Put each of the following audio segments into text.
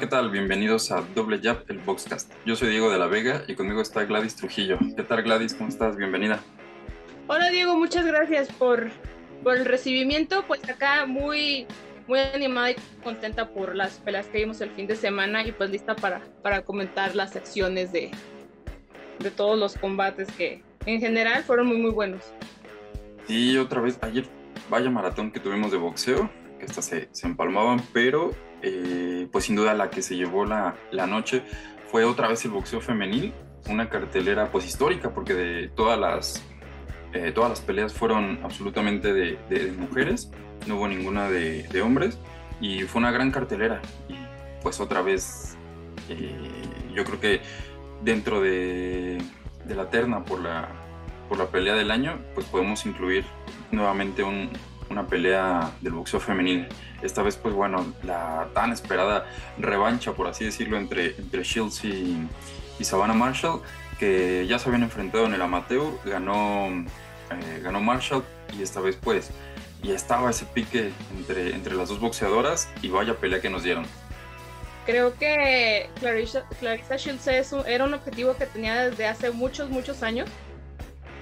Hola, ¿qué tal? Bienvenidos a Doble Jab, el Boxcast. Yo soy Diego de la Vega y conmigo está Gladys Trujillo. ¿Qué tal, Gladys? ¿Cómo estás? Bienvenida. Hola, Diego. Muchas gracias por, por el recibimiento. Pues acá muy, muy animada y contenta por las peleas que vimos el fin de semana y pues lista para, para comentar las acciones de, de todos los combates que en general fueron muy, muy buenos. Y otra vez, ayer, vaya maratón que tuvimos de boxeo, hasta se, se empalmaban, pero eh, pues sin duda la que se llevó la, la, noche fue otra vez el boxeo femenil, una cartelera pues histórica porque de todas las, eh, todas las peleas fueron absolutamente de, mujeres, no hubo ninguna de, hombres y fue una gran cartelera. Y pues otra vez eh, yo creo que dentro de, de la terna por la, por la pelea del año pues podemos incluir nuevamente un, una pelea del boxeo femenil. Esta vez, pues bueno, la tan esperada revancha, por así decirlo, entre, entre Shields y, y Savannah Marshall, que ya se habían enfrentado en el amateur, ganó, eh, ganó Marshall y esta vez pues ya estaba ese pique entre, entre las dos boxeadoras y vaya pelea que nos dieron. Creo que Clarissa, Clarissa Shields es un, era un objetivo que tenía desde hace muchos, muchos años.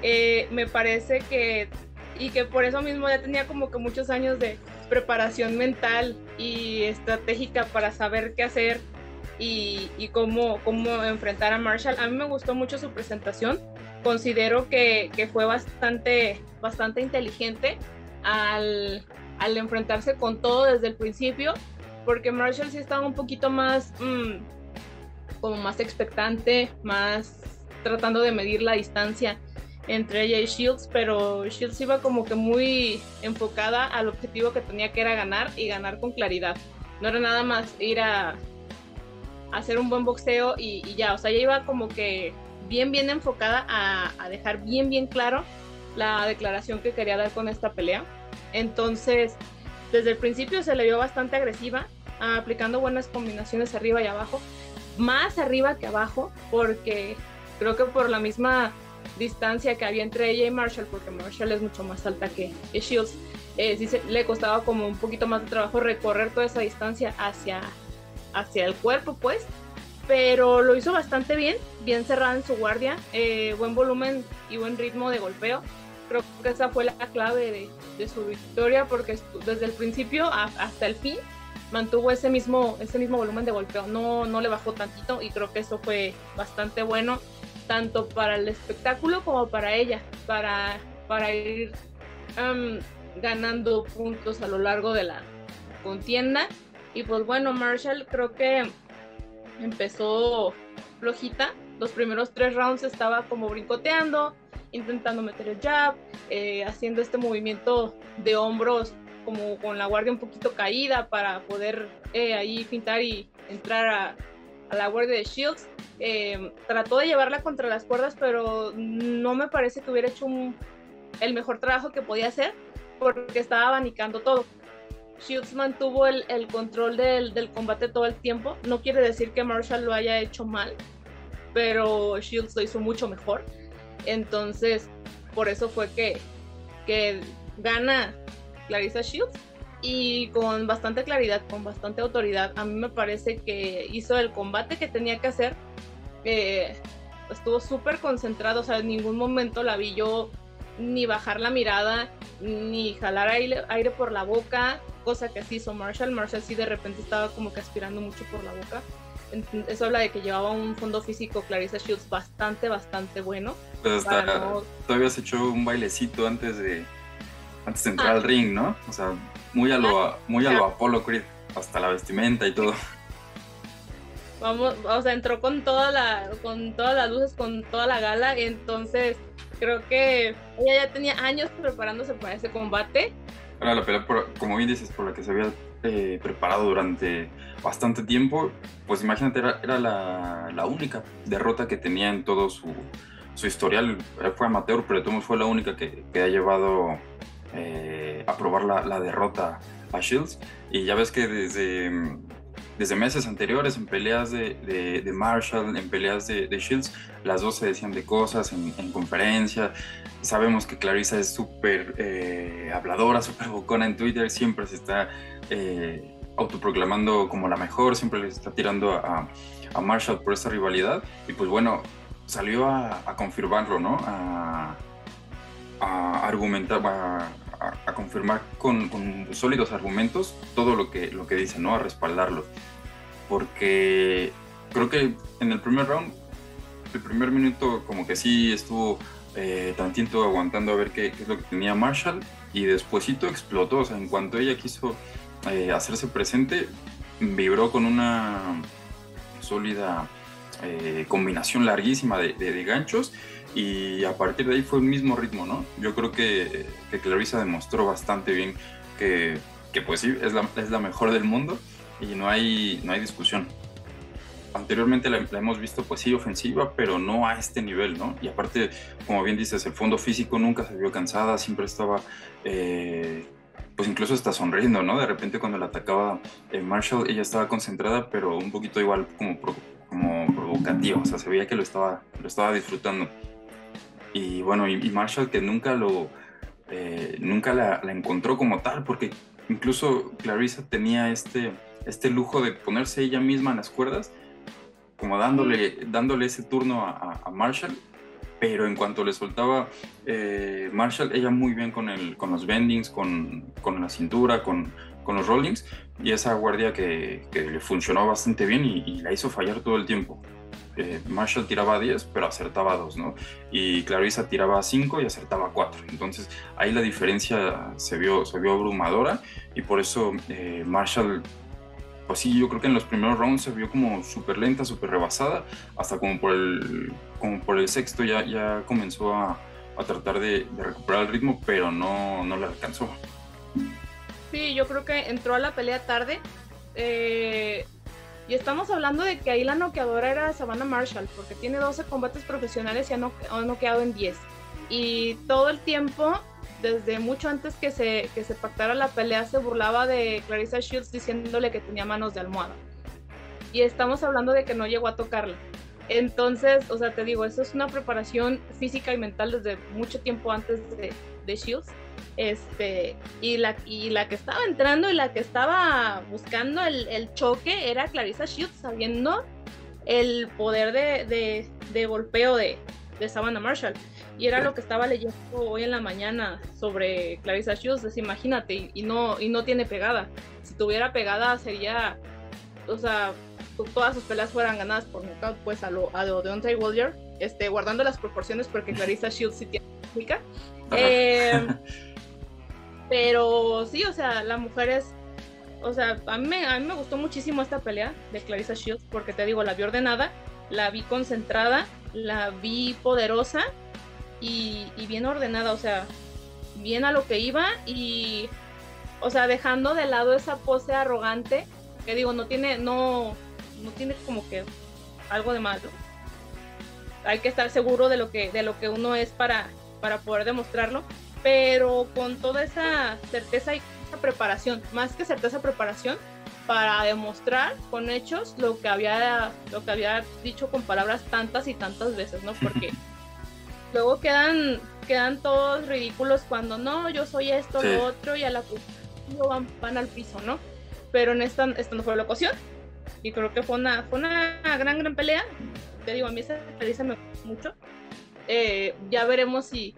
Eh, me parece que y que por eso mismo ya tenía como que muchos años de preparación mental y estratégica para saber qué hacer y, cómo, cómo enfrentar a Marshall. A mí me gustó mucho su presentación, considero que, que fue bastante, bastante inteligente al, al, enfrentarse con todo desde el principio, porque Marshall sí estaba un poquito más, mmm, como más expectante, más tratando de medir la distancia entre ella y Shields, pero Shields iba como que muy enfocada al objetivo que tenía que era ganar y ganar con claridad. No era nada más ir a, hacer un buen boxeo y, ya, o sea, ella iba como que bien, bien enfocada a, a, dejar bien, bien claro la declaración que quería dar con esta pelea. Entonces, desde el principio se le vio bastante agresiva, aplicando buenas combinaciones arriba y abajo, más arriba que abajo, porque creo que por la misma distancia que había entre ella y Marshall, porque Marshall es mucho más alta que, Shields, eh, le costaba como un poquito más de trabajo recorrer toda esa distancia hacia, hacia el cuerpo, pues. Pero lo hizo bastante bien, bien cerrada en su guardia, eh, buen volumen y buen ritmo de golpeo. Creo que esa fue la clave de, su victoria, porque desde el principio hasta el fin mantuvo ese mismo, ese mismo volumen de golpeo, no, no le bajó tantito y creo que eso fue bastante bueno tanto para el espectáculo como para ella, para, para ir ganando puntos a lo largo de la contienda. Y pues bueno, Marshall creo que empezó flojita. Los primeros tres rounds estaba como brincoteando, intentando meter el jab, eh, haciendo este movimiento de hombros como con la guardia un poquito caída para poder eh, ahí pintar y entrar a, a la guardia de Shields. Eh, trató de llevarla contra las cuerdas, pero no me parece que hubiera hecho el mejor trabajo que podía hacer porque estaba abanicando todo. Shields mantuvo el, control del, del, combate todo el tiempo. No quiere decir que Marshall lo haya hecho mal, pero Shields lo hizo mucho mejor. Entonces, por eso fue que, que gana Clarissa Shields y con bastante claridad, con bastante autoridad. A mí me parece que hizo el combate que tenía que hacer. Eh, estuvo súper concentrado, o sea, en ningún momento la vi yo ni bajar la mirada, ni jalar aire, aire por la boca, cosa que así hizo Marshall. Marshall sí de repente estaba como que aspirando mucho por la boca. Eso habla de que llevaba un fondo físico Clarissa Shields bastante, bastante bueno. Pues hasta no... todavía has hecho un bailecito antes de, antes de entrar ah. al ring, ¿no? O sea, muy a lo, muy a lo Apollo Creed, hasta la vestimenta y todo. Vamos, o sea, entró con toda la, con todas las luces, con toda la gala, entonces creo que ella ya tenía años preparándose para ese combate. Era la pelea, por, como bien dices, por la que se había eh, preparado durante bastante tiempo, pues imagínate, era, era la, la, única derrota que tenía en todo su, su historial. Fue amateur, pero de fue la única que, que ha llevado eh, a probar la, derrota a Shields. Y ya ves que desde, desde meses anteriores, en peleas de, Marshall, en peleas de, Shields, las dos se decían de cosas en, en conferencia. Sabemos que Clarissa es súper eh, habladora, súper bocona en Twitter, siempre se está eh, autoproclamando como la mejor, siempre le está tirando a, a Marshall por esta rivalidad. Y pues bueno, salió a, confirmarlo, ¿no? A, argumentar, a, confirmar con, sólidos argumentos todo lo que, lo que dice, ¿no? A respaldarlo. Porque creo que en el primer round, el primer minuto como que sí estuvo eh, tantito aguantando a ver qué, es lo que tenía Marshall y despuesito explotó, o sea, en cuanto ella quiso eh, hacerse presente, vibró con una sólida eh, combinación larguísima de, ganchos y a partir de ahí fue el mismo ritmo, ¿no? Yo creo que, que Clarissa demostró bastante bien que, que pues sí, es la, es la, mejor del mundo y no hay, no hay discusión. Anteriormente la, hemos visto pues sí ofensiva, pero no a este nivel, ¿no? Y aparte, como bien dices, el fondo físico nunca se vio cansada, siempre estaba... Eh, pues incluso está sonriendo, ¿no? De repente cuando la atacaba eh, Marshall, ella estaba concentrada, pero un poquito igual como como provocativo, o sea, se veía que lo estaba, lo estaba disfrutando. Y bueno, y, Marshall que nunca lo, eh, nunca la, encontró como tal, porque incluso Clarissa tenía este, este lujo de ponerse ella misma en las cuerdas, como dándole, dándole ese turno a, Marshall, pero en cuanto le soltaba eh, Marshall, ella muy bien con, el, con los bendings, con, con la cintura, con, con los rollings, y esa guardia que, le funcionó bastante bien y, la hizo fallar todo el tiempo. Eh, Marshall tiraba 10, pero acertaba 2, ¿no? Y Clarissa tiraba 5 y acertaba 4. Entonces ahí la diferencia se vio, se vio abrumadora y por eso eh, Marshall, pues sí, yo creo que en los primeros rounds se vio como súper lenta, súper rebasada, hasta como por el, como por el sexto ya, ya comenzó a, a tratar de, recuperar el ritmo, pero no, no le alcanzó. Sí, yo creo que entró a la pelea tarde. Eh, y estamos hablando de que ahí la noqueadora era Savannah Marshall, porque tiene 12 combates profesionales y ha, noqueado en 10. Y todo el tiempo, desde mucho antes que se, pactara la pelea, se burlaba de Clarissa Shields diciéndole que tenía manos de almohada. Y estamos hablando de que no llegó a tocarla. Entonces, o sea, te digo, eso es una preparación física y mental desde mucho tiempo antes de Shields. Este, y la, y la que estaba entrando y la que estaba buscando el, choque era Clarissa Shields, sabiendo el poder de, de, golpeo de, de Savannah Marshall. Y era lo que estaba leyendo hoy en la mañana sobre Clarissa Shields. imagínate, y, no, y no tiene pegada. Si tuviera pegada sería, o sea, todas sus peleas fueran ganadas por nocaut, pues a lo, a lo de Andre Wilder, este, guardando las proporciones porque Clarissa Shields sí tiene técnica. Eh, pero sí, o sea, la mujer es. O sea, a mí, a mí me gustó muchísimo esta pelea de Clarissa Shields porque te digo, la vi ordenada, la vi concentrada, la vi poderosa y, bien ordenada, o sea, bien a lo que iba y, o sea, dejando de lado esa pose arrogante que digo, no tiene, no, no tiene como que algo de malo. Hay que estar seguro de lo que, de lo que uno es para, para poder demostrarlo pero con toda esa certeza y esa preparación, más que certeza, preparación para demostrar con hechos lo que había lo que había dicho con palabras tantas y tantas veces, ¿no? Porque luego quedan quedan todos ridículos cuando no, yo soy esto, lo otro y a la van, van al piso, ¿no? Pero en esta, esta no fue la ocasión y creo que fue una, fue una gran, gran pelea. Te digo, a mí esa pelea me gustó mucho. Eh, ya veremos si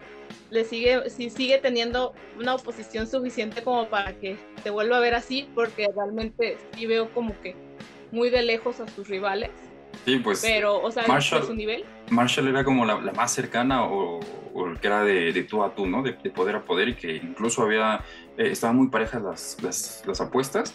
le sigue, si sigue teniendo una oposición suficiente como para que te vuelva a ver así, porque realmente sí veo como que muy de lejos a sus rivales. Sí, pues. Pero, o sea, Marshall, su nivel. Marshall era como la, más cercana o, el que era de, tú a tú, ¿no? De, poder a poder y que incluso había. Eh, estaban muy parejas las, las, las apuestas,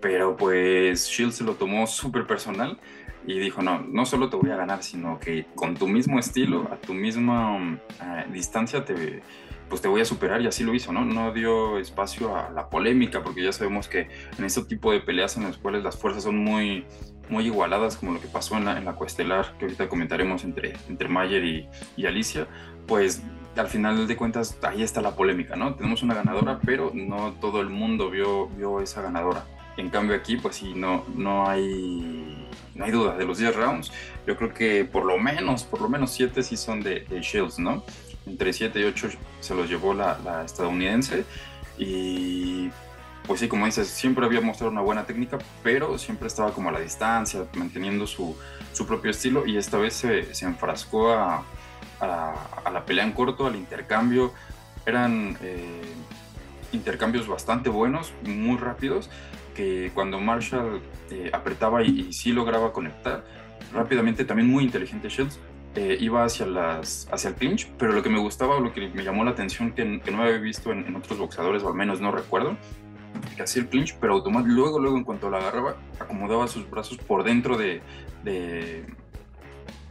pero pues Shield se lo tomó súper personal y dijo, no, no solo te voy a ganar, sino que con tu mismo estilo, a tu misma eh, distancia, te, pues te voy a superar y así lo hizo, ¿no? No dio espacio a la polémica, porque ya sabemos que en este tipo de peleas en las cuales las fuerzas son muy, muy igualadas, como lo que pasó en la, en la coestelar, que ahorita comentaremos entre, entre Mayer y, y Alicia, pues al final de cuentas ahí está la polémica, ¿no? Tenemos una ganadora, pero no todo el mundo vio, vio esa ganadora. En cambio aquí, pues sí, no, no hay no hay duda, de los 10 rounds, yo creo que por lo menos, por lo menos 7 sí son de, Shields, ¿no? Entre 7 y 8 se los llevó la, estadounidense y pues sí, como dices, siempre había mostrado una buena técnica, pero siempre estaba como a la distancia, manteniendo su, su propio estilo y esta vez se, se enfrascó a, a, la pelea en corto, al intercambio. Eran eh, intercambios bastante buenos, muy rápidos, que cuando Marshall eh, apretaba y, y, sí lograba conectar, rápidamente, también muy inteligente Shields, eh, iba hacia, las, hacia el clinch, pero lo que me gustaba lo que me llamó la atención que, no había visto en, otros boxeadores, o al menos no recuerdo, que hacía el clinch, pero automáticamente luego, luego en cuanto la agarraba, acomodaba sus brazos por dentro de, de,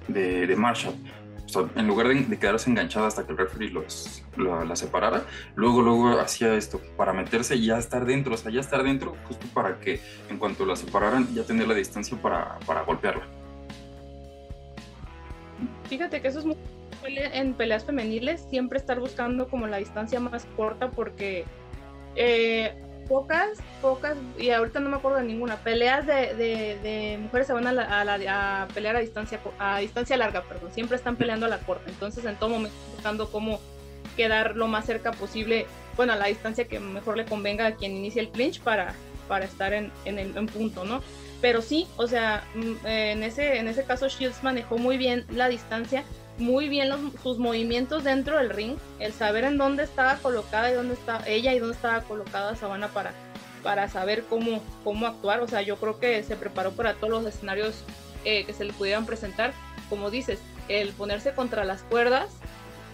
de, de Marshall. O sea, en lugar de, quedarse enganchada hasta que el referee los, lo, la separara, luego, luego hacía esto para meterse y ya estar dentro, o sea, ya estar dentro justo para que en cuanto la separaran ya tener la distancia para, para golpearla. Fíjate que eso es muy en peleas femeniles, siempre estar buscando como la distancia más corta porque eh, pocas, pocas, y ahorita no me acuerdo de ninguna, peleas de, de, mujeres se van a, la, a, la, a, pelear a distancia, a distancia larga, perdón, siempre están peleando a la corta, entonces en todo momento buscando cómo quedar lo más cerca posible, bueno, a la distancia que mejor le convenga a quien inicie el clinch para, para estar en, en, en punto, ¿no? Pero sí, o sea, en ese, en ese caso Shields manejó muy bien la distancia, muy bien los, sus movimientos dentro del ring, el saber en dónde estaba colocada y dónde estaba ella y dónde estaba colocada Sabana para, para saber cómo, cómo actuar. O sea, yo creo que se preparó para todos los escenarios eh, que se le pudieran presentar. Como dices, el ponerse contra las cuerdas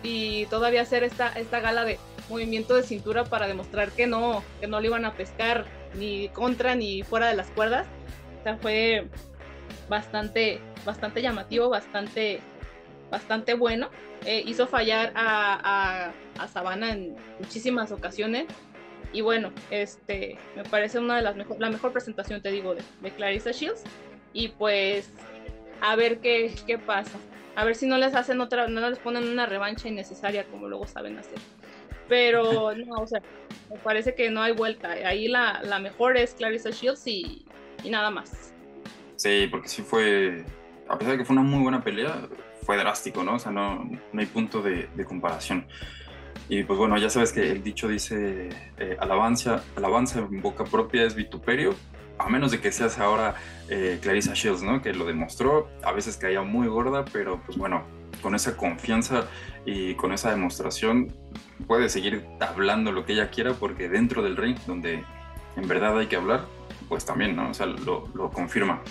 y todavía hacer esta, esta gala de movimiento de cintura para demostrar que no, que no le iban a pescar ni contra ni fuera de las cuerdas. O sea, fue bastante, bastante llamativo, bastante bastante bueno. Eh, hizo fallar a, a, a, Sabana en muchísimas ocasiones. Y bueno, este, me parece una de las mejor, la mejor presentación, te digo, de, de Clarissa Shields. Y pues, a ver qué, qué pasa. A ver si no les hacen otra, no les ponen una revancha innecesaria como luego saben hacer. Pero no, o sea, me parece que no hay vuelta. Ahí la, la mejor es Clarissa Shields y, y nada más. Sí, porque sí fue, a pesar de que fue una muy buena pelea, fue drástico, ¿no? O sea, no, no hay punto de, de, comparación. Y pues bueno, ya sabes que el dicho dice, eh, alabanza, alabanza en boca propia es vituperio, a menos de que seas ahora eh, Clarissa Shields, ¿no? Que lo demostró, a veces caía muy gorda, pero pues bueno, con esa confianza y con esa demostración puede seguir hablando lo que ella quiera porque dentro del ring, donde en verdad hay que hablar, pues también, ¿no? O sea, lo, lo confirma.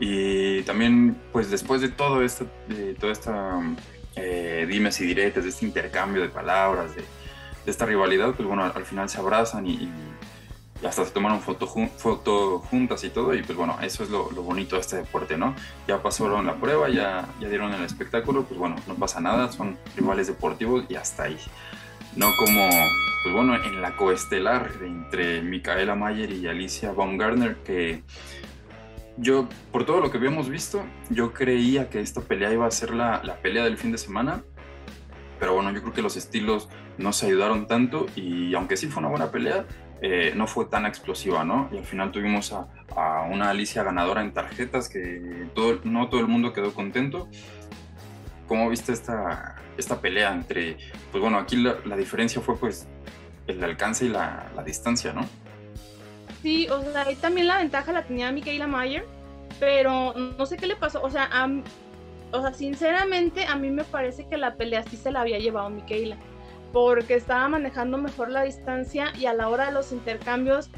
Y también, pues después de todo esto, de toda esta eh, dimes y diretes, de este intercambio de palabras, de, esta rivalidad, pues bueno, al, al final se abrazan y, hasta se tomaron foto, foto juntas y todo. Y pues bueno, eso es lo, lo, bonito de este deporte, ¿no? Ya pasaron la prueba, ya, ya dieron el espectáculo, pues bueno, no pasa nada, son rivales deportivos y hasta ahí. No como, pues bueno, en la coestelar entre Micaela Mayer y Alicia Baumgartner, que yo, por todo lo que habíamos visto, yo creía que esta pelea iba a ser la, la, pelea del fin de semana. Pero bueno, yo creo que los estilos no se ayudaron tanto y aunque sí fue una buena pelea, eh, no fue tan explosiva, ¿no? Y al final tuvimos a, a una Alicia ganadora en tarjetas que no todo el mundo quedó contento. ¿Cómo viste esta, esta pelea entre, pues bueno, aquí la, la diferencia fue pues el alcance y la, la distancia, ¿no? Sí, o sea, ahí también la ventaja la tenía Michaela Mayer, pero no sé qué le pasó, o sea, a, o sea, sinceramente a mí me parece que la pelea sí se la había llevado Michaela, porque estaba manejando mejor la distancia y a la hora de los intercambios,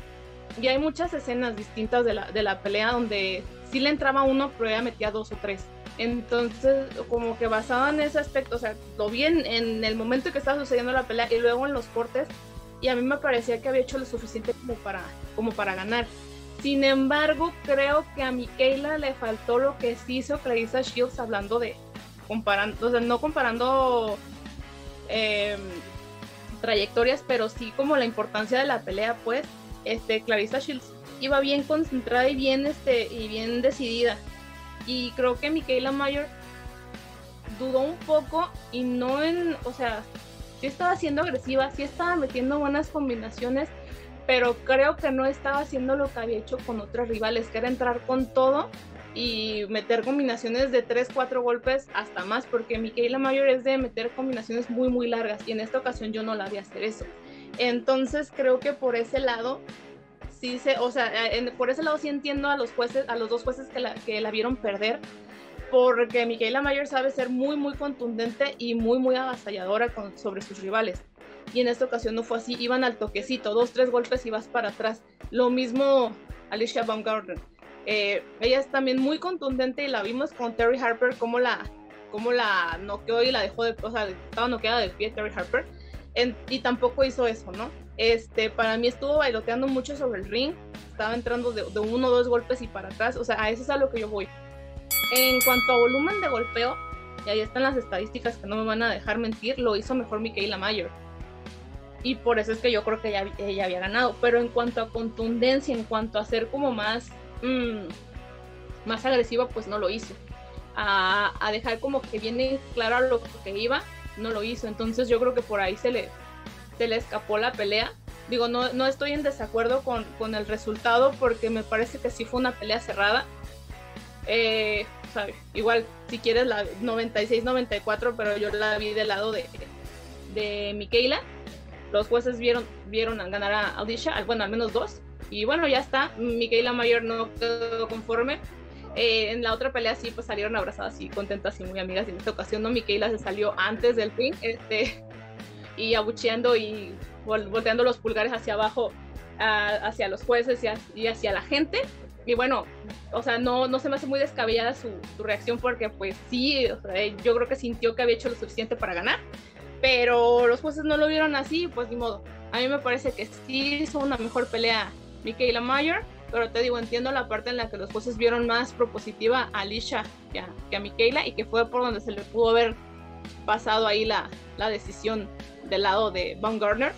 y hay muchas escenas distintas de la, de la pelea donde sí le entraba uno, pero ella metía dos o tres. Entonces, como que basado en ese aspecto, o sea, lo vi en, en el momento que estaba sucediendo la pelea y luego en los cortes, y a mí me parecía que había hecho lo suficiente como para, como para ganar. Sin embargo, creo que a Michaela le faltó lo que sí hizo Clarissa Shields hablando de comparando, o sea, no comparando eh, trayectorias, pero sí como la importancia de la pelea, pues, este, Clarissa Shields iba bien concentrada y bien, este, y bien decidida. Y creo que Michaela Mayer dudó un poco y no en, o sea, sí estaba siendo agresiva, sí estaba metiendo buenas combinaciones, pero creo que no estaba haciendo lo que había hecho con otros rivales, que era entrar con todo y meter combinaciones de 3, 4 golpes hasta más, porque Michaela Mayor es de meter combinaciones muy, muy largas y en esta ocasión yo no la vi hacer eso. Entonces creo que por ese lado sí se, o sea, por ese lado sí entiendo a los jueces, a los dos jueces que la, que la vieron perder, porque Michaela Mayer sabe ser muy, muy contundente y muy, muy avasalladora con, sobre sus rivales. Y en esta ocasión no fue así, iban al toquecito, dos, tres golpes y vas para atrás. Lo mismo Alicia Baumgartner. Eh, ella es también muy contundente y la vimos con Terry Harper, como la, como la noqueó y la dejó de, o sea, estaba noqueada del pie Terry Harper. y tampoco hizo eso, ¿no? Este, para mí estuvo bailoteando mucho sobre el ring, estaba entrando de, de uno o dos golpes y para atrás, o sea, a eso es a lo que yo voy. En cuanto a volumen de golpeo, y ahí están las estadísticas que no me van a dejar mentir, lo hizo mejor Michaela Mayer. Y por eso es que yo creo que ella, había ganado. Pero en cuanto a contundencia, en cuanto a ser como más, mmm, más agresiva, pues no lo hizo. A, a, dejar como que viene claro lo que iba, no lo hizo. Entonces yo creo que por ahí se le, se le escapó la pelea. Digo, no, no estoy en desacuerdo con, con el resultado porque me parece que sí fue una pelea cerrada. Eh, igual, si quieres la 96-94, pero yo la vi del lado de, de Michaela. Los jueces vieron, vieron ganar a Audisha, bueno, al menos dos. Y bueno, ya está. Michaela Mayer no quedó conforme. Eh, en la otra pelea sí, pues salieron abrazadas y contentas y muy amigas. Y en esta ocasión no, Michaela se salió antes del ring este, y abucheando y volteando los pulgares hacia abajo hacia los jueces y, hacia la gente. Y bueno, o sea, no, no se me hace muy descabellada su, reacción porque pues sí, yo creo que sintió que había hecho lo suficiente para ganar, pero los jueces no lo vieron así, pues ni modo. A mí me parece que sí hizo una mejor pelea Michaela Mayer, pero te digo, entiendo la parte en la que los jueces vieron más propositiva a Alicia que a, Michaela y que fue por donde se le pudo haber pasado ahí la, la decisión del lado de Baumgartner.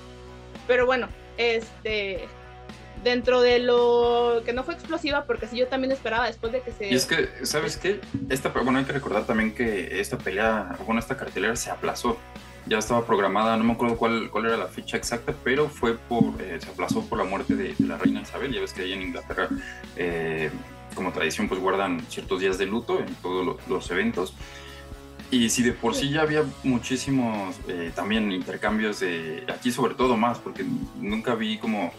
Pero bueno, este, dentro de lo que no fue explosiva, porque si yo también esperaba después de que se... Y es que, ¿sabes qué? Esta, bueno, hay que recordar también que esta pelea, bueno, esta cartelera se aplazó. Ya estaba programada, no me acuerdo cuál, cuál era la fecha exacta, pero fue por, eh, se aplazó por la muerte de, la reina Isabel. Ya ves que ahí en Inglaterra, eh, como tradición, pues guardan ciertos días de luto en todos los eventos. Y si de por sí ya había muchísimos eh, también intercambios de, aquí sobre todo más, porque nunca vi como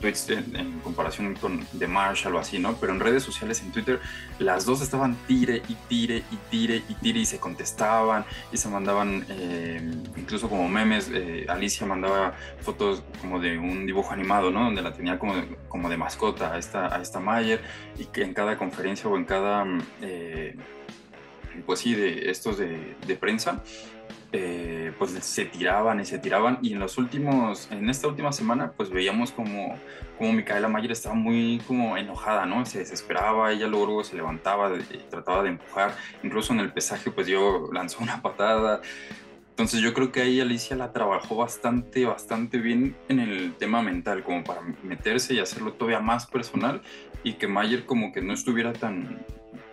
tweets en, comparación con de Marshall o así, ¿no? Pero en redes sociales, en Twitter, las dos estaban tire y tire y tire y tire y se contestaban y se mandaban eh, incluso como memes. Eh, Alicia mandaba fotos como de un dibujo animado, ¿no? Donde la tenía como de, como de mascota a esta, a esta Mayer y que en cada conferencia o en cada pues sí, de estos de, prensa, eh, pues se tiraban y se tiraban y en los últimos, en esta última semana, pues veíamos como, como Micaela Mayer estaba muy como enojada, ¿no? Se desesperaba, ella luego se levantaba, y trataba de empujar, incluso en el pesaje pues yo lanzó una patada. Entonces yo creo que ahí Alicia la trabajó bastante, bastante bien en el tema mental, como para meterse y hacerlo todavía más personal y que Mayer como que no estuviera tan,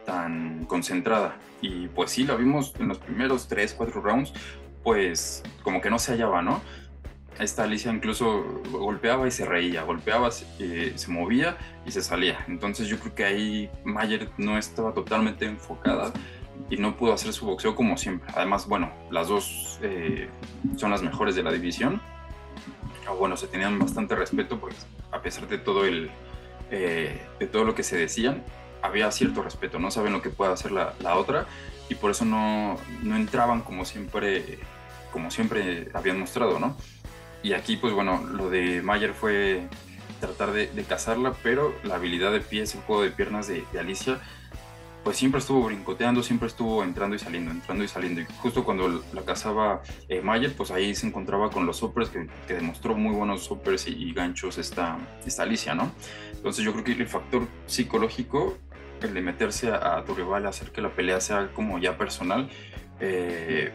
tan concentrada. Y pues sí, la vimos en los primeros 3, 4 rounds, pues como que no se hallaba, ¿no? Esta Alicia incluso golpeaba y se reía, golpeaba, eh, se movía y se salía. Entonces yo creo que ahí Mayer no estaba totalmente enfocada y no pudo hacer su boxeo como siempre. Además, bueno, las dos eh, son las mejores de la división. O bueno, se tenían bastante respeto, pues a pesar de todo el, eh, de todo lo que se decían, había cierto respeto, no saben lo que puede hacer la, la otra y por eso no, no, entraban como siempre, como siempre habían mostrado, ¿no? Y aquí, pues bueno, lo de Mayer fue tratar de, de cazarla, pero la habilidad de pies, el juego de piernas de, de, Alicia, pues siempre estuvo brincoteando, siempre estuvo entrando y saliendo, entrando y saliendo. Y justo cuando la cazaba eh, Mayer, pues ahí se encontraba con los soppers, que, que demostró muy buenos soppers y, y, ganchos esta, esta Alicia, ¿no? Entonces yo creo que el factor psicológico el de meterse a, tu rival, hacer que la pelea sea como ya personal, eh,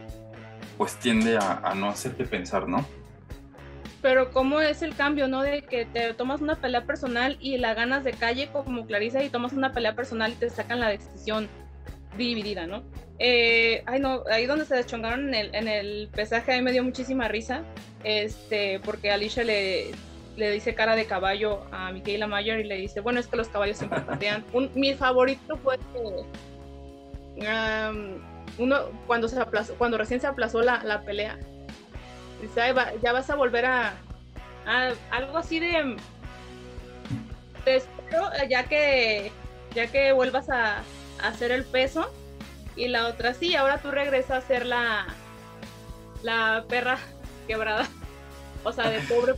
pues tiende a, no hacerte pensar, ¿no? Pero cómo es el cambio, ¿no? De que te tomas una pelea personal y la ganas de calle como Clarisa y tomas una pelea personal y te sacan la decisión dividida, ¿no? Eh, ay, no, ahí donde se deschongaron en el, en el pesaje, ahí me dio muchísima risa, este, porque Alicia le, le dice cara de caballo a Michaela Mayer y le dice, bueno, es que los caballos siempre patean. mi favorito fue um, uno cuando se aplazó, cuando recién se aplazó la, la pelea. Dice, ya vas a volver a, algo así de te espero ya que, ya que vuelvas a, hacer el peso. Y la otra sí, ahora tú regresas a hacer la, la perra quebrada. O sea, de pobre.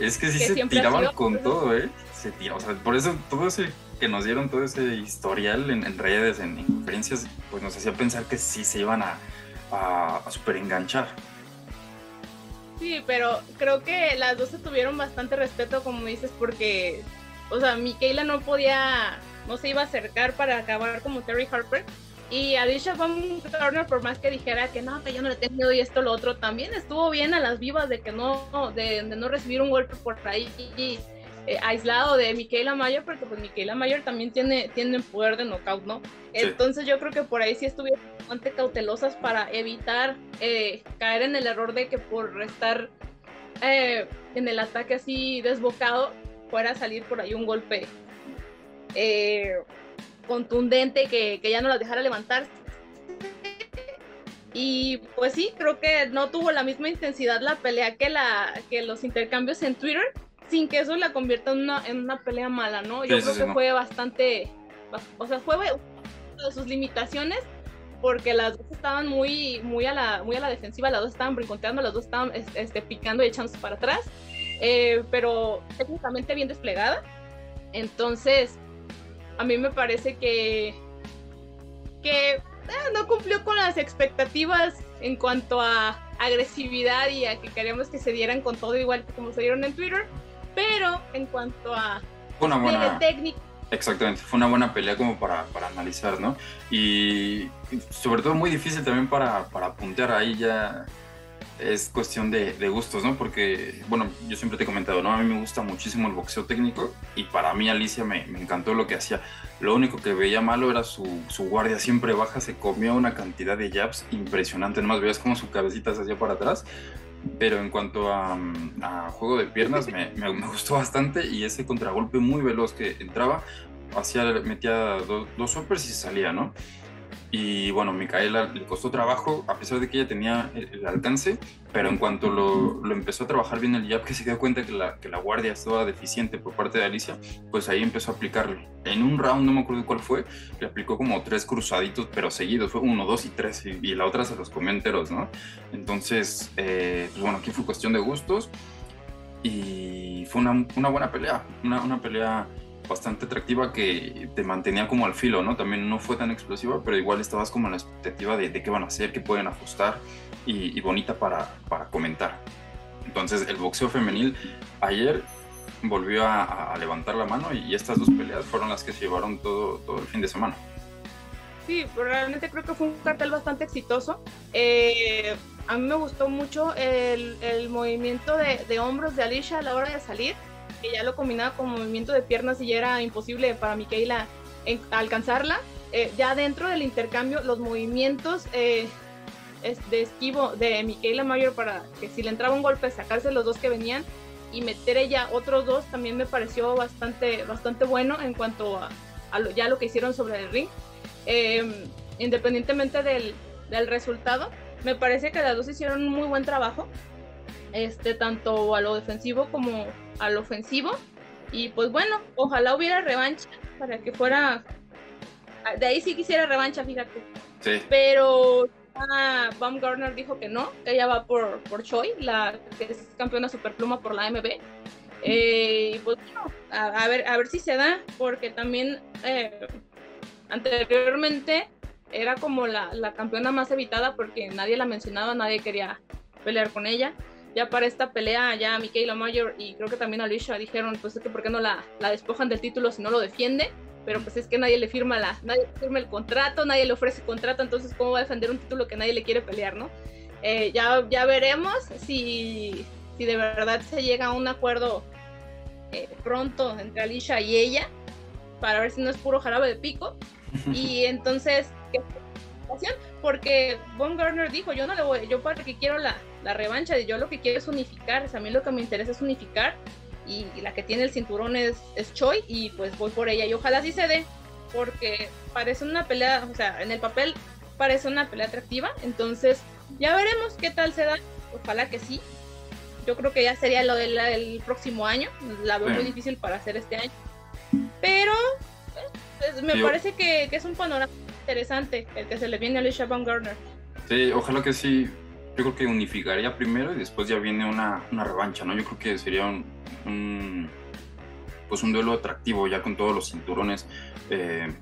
Es que sí se tiraban con todo, ¿eh? Se tiraban, o sea, por eso todo ese que nos dieron, todo ese historial en, redes, en, conferencias, pues nos hacía pensar que sí se iban a, a, a super enganchar. Sí, pero creo que las dos se tuvieron bastante respeto, como dices, porque, o sea, Michaela no podía, no se iba a acercar para acabar como Terry Harper. Y Alicia Baumgartner, por más que dijera que no, que yo no le tengo miedo y esto, lo otro, también estuvo bien a las vivas de que no, de, no recibir un golpe por ahí eh, aislado de Michaela Mayer, porque pues Michaela Mayer también tiene, tiene poder de knockout, ¿no? Entonces yo creo que por ahí sí estuvieron bastante cautelosas para evitar eh, caer en el error de que por estar eh, en el ataque así desbocado fuera a salir por ahí un golpe contundente que, que ya no las dejara levantar. Y pues sí, creo que no tuvo la misma intensidad la pelea que, la, que los intercambios en Twitter, sin que eso la convierta en una, en una pelea mala, ¿no? Yo creo que fue bastante, o sea, fue de sus limitaciones, porque las dos estaban muy, muy, a, la, muy a la defensiva, las dos estaban brincoteando, las dos estaban este, picando y echándose para atrás, eh, pero técnicamente bien desplegada. Entonces, a mí me parece que, que eh, no cumplió con las expectativas en cuanto a agresividad y a que queríamos que se dieran con todo igual que como se dieron en Twitter, pero en cuanto a una buena técnica. Exactamente, fue una buena pelea como para, para analizar, ¿no? Y sobre todo muy difícil también para, para puntear ahí ya es cuestión de, gustos, ¿no? Porque, bueno, yo siempre te he comentado, ¿no? A mí me gusta muchísimo el boxeo técnico y para mí Alicia me, encantó lo que hacía. Lo único que veía malo era su, guardia siempre baja, se comía una cantidad de jabs impresionante, nomás veías como su cabecita se hacía para atrás. Pero en cuanto a, juego de piernas, me, gustó bastante y ese contragolpe muy veloz que entraba, hacía, metía dos, dos y salía, ¿no? Y bueno, Micaela le costó trabajo, a pesar de que ella tenía el, alcance, pero en cuanto lo, lo, empezó a trabajar bien el jab, que se dio cuenta que la, que la guardia estaba deficiente por parte de Alicia, pues ahí empezó a aplicarle. En un round, no me acuerdo cuál fue, le aplicó como tres cruzaditos, pero seguidos, fue uno, dos y tres, y, la otra se los comió enteros, ¿no? Entonces, eh, pues bueno, aquí fue cuestión de gustos y fue una, una buena pelea, una, una pelea bastante atractiva que te mantenía como al filo, ¿no? También no fue tan explosiva, pero igual estabas como en la expectativa de, qué van a hacer, qué pueden ajustar y, bonita para, para, comentar. Entonces el boxeo femenil ayer volvió a, levantar la mano y estas dos peleas fueron las que se llevaron todo, todo el fin de semana. Sí, pues realmente creo que fue un cartel bastante exitoso. Eh, a mí me gustó mucho el, el movimiento de, de hombros de Alicia a la hora de salir que ya lo combinaba con movimiento de piernas y ya era imposible para Micaela alcanzarla. Eh, ya dentro del intercambio, los movimientos eh, de esquivo de Micaela Mayor para que si le entraba un golpe, sacarse los dos que venían y meter ella otros dos también me pareció bastante, bastante bueno en cuanto a, ya lo que hicieron sobre el ring. Em, independientemente del, del resultado, me parece que las dos hicieron un muy buen trabajo este, tanto a lo defensivo como al ofensivo. Y pues bueno, ojalá hubiera revancha para que fuera. De ahí sí quisiera revancha, fíjate. Sí. Pero ah, Baumgartner dijo que no, que ella va por, por Choi, la que es campeona superpluma por la MB. Eh, y pues bueno, a, ver, a ver si se da, porque también eh, anteriormente era como la, la campeona más evitada porque nadie la mencionaba, nadie quería pelear con ella ya para esta pelea, ya Michaela Mayor y creo que también Alicia dijeron, pues es que por qué no la, la despojan del título si no lo defiende, pero pues es que nadie le firma la, nadie firma el contrato, nadie le ofrece contrato, entonces cómo va a defender un título que nadie le quiere pelear, ¿no? Eh, ya, ya veremos si, si de verdad se llega a un acuerdo eh, pronto entre Alicia y ella, para ver si no es puro jarabe de pico, y entonces, ¿qué porque Von Garner dijo, yo no le voy, yo para que quiero la, la revancha, yo lo que quiero es unificar, a mí lo que me interesa es unificar, y, la que tiene el cinturón es, es, Choi, y pues voy por ella, y ojalá sí se dé, porque parece una pelea, o sea, en el papel parece una pelea atractiva, entonces ya veremos qué tal se da, ojalá que sí. yo creo que ya sería lo del próximo año. La veo muy difícil para hacer este año. Pero pues, me parece que, es un panorama interesante el que se le viene a Alicia Van Garner. Sí, ojalá que sí. Yo creo que unificaría primero y después ya viene una, una revancha, ¿no? Yo creo que sería un, pues un duelo atractivo ya con todos los cinturones eh,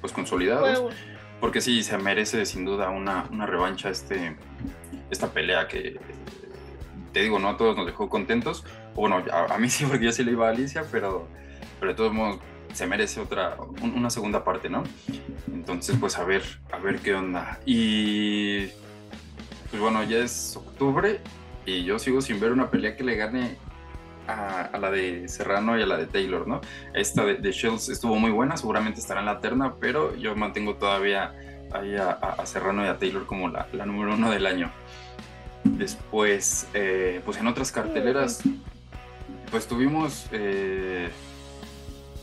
pues consolidados. Porque sí, se merece sin duda una, una revancha este, esta pelea que, te digo, no a todos nos dejó contentos. Bueno, a, mí sí, porque yo sí le iba a Alicia, pero, pero de todos modos se merece otra, una segunda parte, ¿no? Entonces, pues a ver, a ver qué onda. Y pues bueno, ya es octubre y yo sigo sin ver una pelea que le gane a, la de Serrano y a la de Taylor, ¿no? Esta de, de, Shields estuvo muy buena, seguramente estará en la terna, pero yo mantengo todavía ahí a, Serrano y a Taylor como la, la número uno del año. Después, eh, pues en otras carteleras, pues tuvimos eh,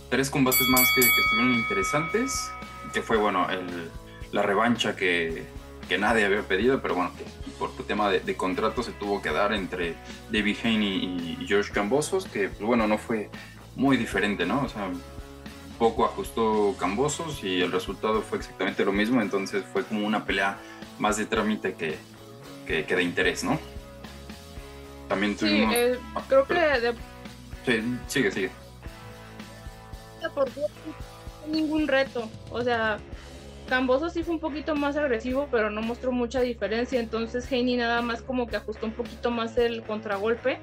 tres combates más que, estuvieron interesantes, que fue, bueno, la revancha que, nadie había pedido, pero bueno, que por tu tema de, contrato se tuvo que dar entre David Haney y George Cambosos, que, pues, bueno, no fue muy diferente, ¿no? O sea, poco ajustó Cambosos y el resultado fue exactamente lo mismo, entonces fue como una pelea más de trámite que, que, de interés, ¿no? También tuvimos... Sí, eh, ah, creo que... Sí, sigue, sigue. Por ningún reto, o sea, Camboso sí fue un poquito más agresivo, pero no mostró mucha diferencia, entonces Heini nada más como que ajustó un poquito más el contragolpe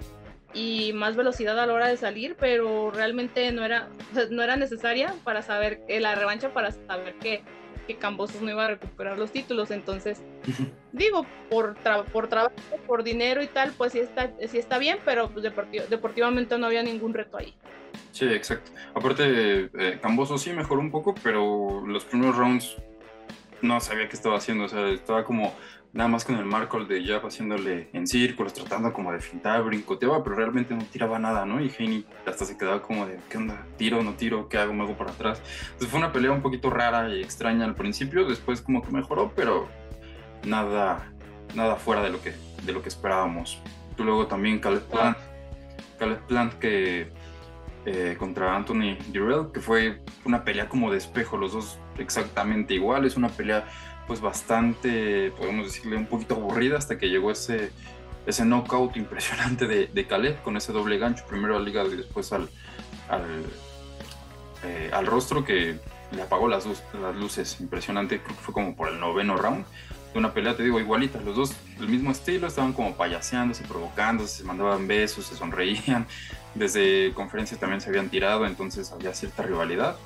y más velocidad a la hora de salir, pero realmente no era, no era necesaria para saber que la revancha, para saber que que Cambosos no iba a recuperar los títulos. Entonces, digo, por, por trabajo, por dinero y tal, pues sí está, sí está bien, pero pues deportivamente no había ningún reto ahí. Sí, exacto. Aparte, eh, Cambosos sí mejoró un poco, pero los primeros rounds no sabía qué estaba haciendo. O sea, estaba como nada más con el marco de Jab haciéndole en círculos, tratando como de fintar, brincoteaba, pero realmente no tiraba nada, ¿no? Y Heini hasta se quedaba como de, ¿qué onda? ¿Tiro, no tiro? ¿Qué hago? ¿Me hago para atrás? Entonces fue una pelea un poquito rara y extraña al principio, después como que mejoró, pero nada, nada fuera de lo que, de lo que esperábamos. Luego también Caleb Plant, Caleb Plant que eh, contra Anthony Durrell, que fue una pelea como de espejo, los dos exactamente iguales, una pelea pues bastante, podemos decirle, un poquito aburrida hasta que llegó ese, ese knockout impresionante de, de Caleb con ese doble gancho, primero al hígado y después al, al, eh, al rostro que le apagó las, las luces, impresionante, creo que fue como por el noveno round una pelea, te digo, igualita, los dos del mismo estilo, estaban como payaseándose, provocándose, se mandaban besos, se sonreían, desde conferencias también se habían tirado, entonces había cierta rivalidad.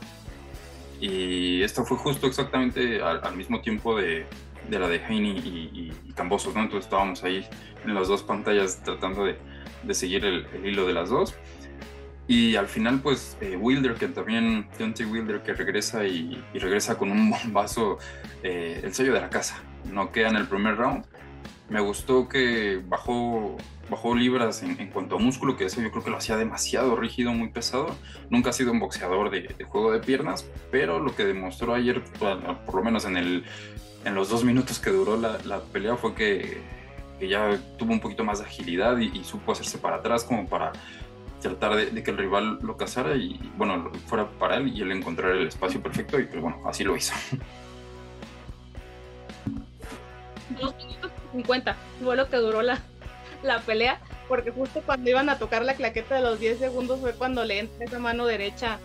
Y esto fue justo exactamente al, mismo tiempo de, de, la de Heine y, y, Cambosos, ¿no? Entonces estábamos ahí en las dos pantallas tratando de, de seguir el, hilo de las dos. Y al final, pues, eh, Wilder, que también, Deontay Wilder, que regresa y, regresa con un bombazo, eh, el sello de la casa, no queda en el primer round. Me gustó que bajó bajó libras en, cuanto a músculo, que eso yo creo que lo hacía demasiado rígido, muy pesado. Nunca ha sido un boxeador de, juego de piernas, pero lo que demostró ayer, por, lo menos en, el, en los dos minutos que duró la, pelea, fue que, ya tuvo un poquito más de agilidad y, supo hacerse para atrás como para tratar de, que el rival lo cazara y, bueno, fuera para él y él encontrar el espacio perfecto y pues bueno, así lo hizo. Dos minutos 50 fue lo que duró la, la pelea, porque justo cuando iban a tocar la claqueta de los 10 segundos fue cuando le entra esa mano derecha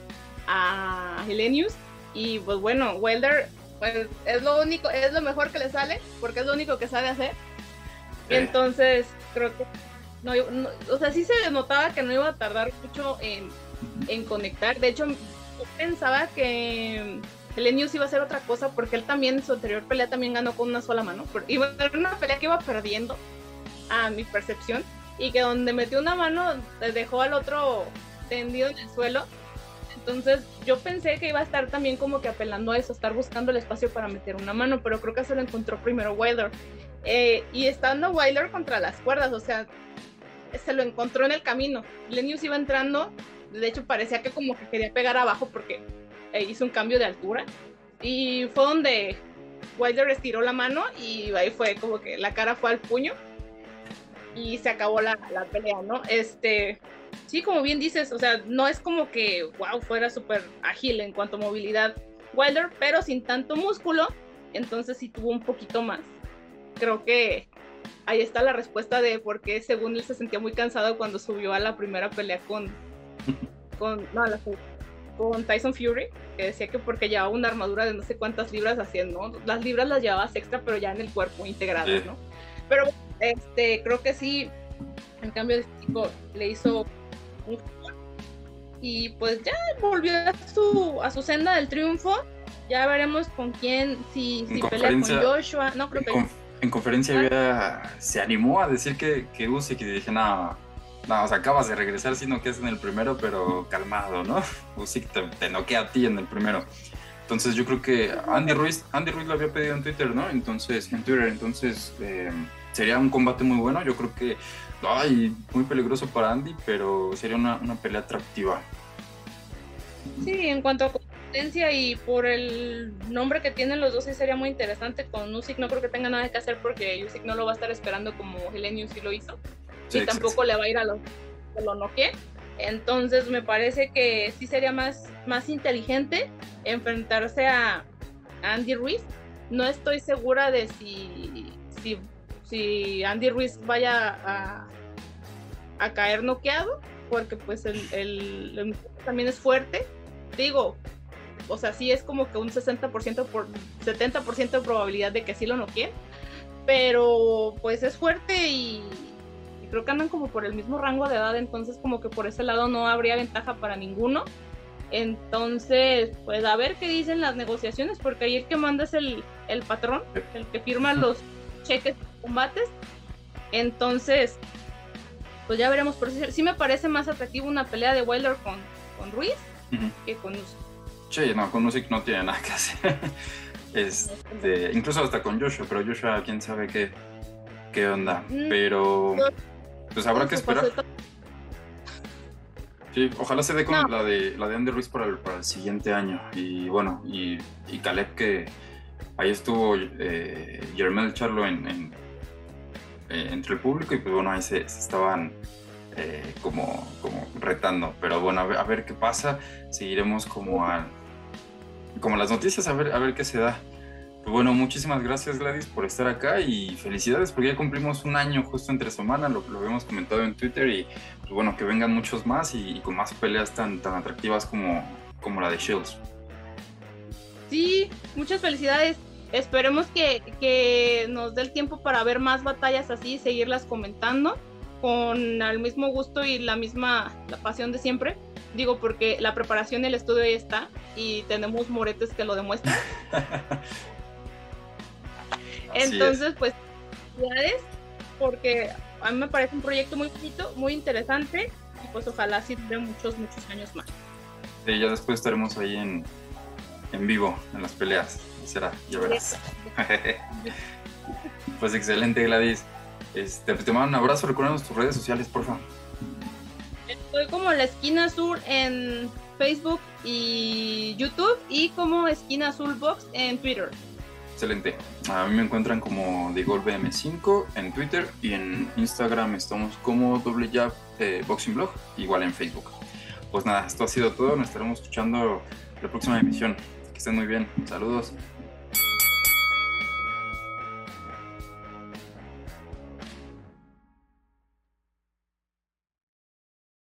a Helenius. Y pues bueno, Wilder pues es lo único, es lo mejor que le sale, porque es lo único que sabe hacer. Entonces, creo que no, o sea, sí se notaba que no iba a tardar mucho en, en conectar. De hecho, yo pensaba que Helenius iba a hacer otra cosa porque él también en su anterior pelea también ganó con una sola mano. Iba a una pelea que iba perdiendo a mi percepción, y que donde metió una mano dejó al otro tendido en el suelo. Entonces yo pensé que iba a estar también como que apelando a eso, estar buscando el espacio para meter una mano, pero creo que se lo encontró primero Wilder. Eh, y estando Wilder contra las cuerdas, o sea, se lo encontró en el camino. Lenius iba entrando, de hecho parecía que como que quería pegar abajo porque eh, hizo un cambio de altura. Y fue donde Wilder estiró la mano y ahí fue como que la cara fue al puño y se acabó la, la, pelea, ¿no? Este, sí, como bien dices, o sea, no es como que, wow, fuera súper ágil en cuanto a movilidad Wilder, pero sin tanto músculo, entonces sí tuvo un poquito más. Creo que ahí está la respuesta de por qué según él se sentía muy cansado cuando subió a la primera pelea con, con, no, con Tyson Fury, que decía que porque llevaba una armadura de no sé cuántas libras haciendo, las libras las llevabas extra, pero ya en el cuerpo integradas, ¿no? Pero este, creo que sí, en cambio, este tipo le hizo un y pues ya volvió a su, a su senda del triunfo. Ya veremos con quién, si, si pelea con Joshua. No, creo que. en conferencia había, se animó a decir que, que Usyk y dije, no, no, o sea, acabas de regresar, sino que es en el primero, pero calmado, ¿no? Usyk te, te noquea a ti en el primero. Entonces yo creo que Andy Ruiz, Andy Ruiz lo había pedido en Twitter, ¿no? Entonces, en Twitter, entonces eh, sería un combate muy bueno. Yo creo que, ay, muy peligroso para Andy, pero sería una, una pelea atractiva. Sí, en cuanto a competencia y por el nombre que tienen los dos, sí sería muy interesante. Con Usyk no creo que tenga nada que hacer porque Usyk no lo va a estar esperando como Helenius sí lo hizo. Y tampoco le va a ir a los que lo noquee. Entonces me parece que sí sería más, más inteligente enfrentarse a Andy Ruiz. No estoy segura de si, si, si Andy Ruiz vaya a, a caer noqueado, porque pues el, el, también es fuerte. Digo, o sea, sí es como que un 60% por 70% de probabilidad de que sí lo noquee, pero pues es fuerte y, creo que andan como por el mismo rango de edad, entonces como que por ese lado no habría ventaja para ninguno. Entonces, pues a ver qué dicen las negociaciones, porque ahí el que manda es el, el patrón, el que firma los cheques de combates. Entonces, pues ya veremos. Pero sí, me parece más atractivo una pelea de Wilder con, con Ruiz que con Usyk. Sí, no, con Usyk no tiene nada que hacer. Este, incluso hasta con Joshua, pero Joshua, quién sabe qué, qué onda. Mm, pero pues habrá que esperar. Sí, ojalá se dé con la de la de Andy Ruiz para el, para el siguiente año. Y bueno, y, y Caleb que ahí estuvo eh, Charlo en, eh, entre el público y pues bueno, ahí se, estaban eh, como, como retando. Pero bueno, a ver, qué pasa. Seguiremos como a como las noticias, a ver, a ver qué se da. Pues bueno, muchísimas gracias Gladys por estar acá y felicidades porque ya cumplimos un año justo entre semana, lo, lo habíamos comentado en Twitter y pues bueno, que vengan muchos más y, con más peleas tan, tan atractivas como, como la de Shields. Sí, muchas felicidades. Esperemos que, que nos dé el tiempo para ver más batallas así y seguirlas comentando con el mismo gusto y la misma la pasión de siempre. Digo, porque la preparación y el estudio ahí está y tenemos moretes que lo demuestran. Entonces, pues, felicidades, porque a mí me parece un proyecto muy bonito, muy interesante, y pues ojalá sirva muchos, muchos años más. Sí, ya después estaremos ahí en, en vivo, en las peleas. Será, ya verás. pues excelente, Gladys. Este, pues, te mando un abrazo, recuerda tus redes sociales, por favor. Estoy como la esquina azul en Facebook y YouTube y como esquina azul box en Twitter. Excelente. A mí me encuentran como DeGolBM5 en Twitter y en Instagram estamos como Doble Jab eh, Boxing Blog, igual en Facebook. Pues nada, esto ha sido todo. Nos estaremos escuchando la próxima emisión. Que estén muy bien. Saludos.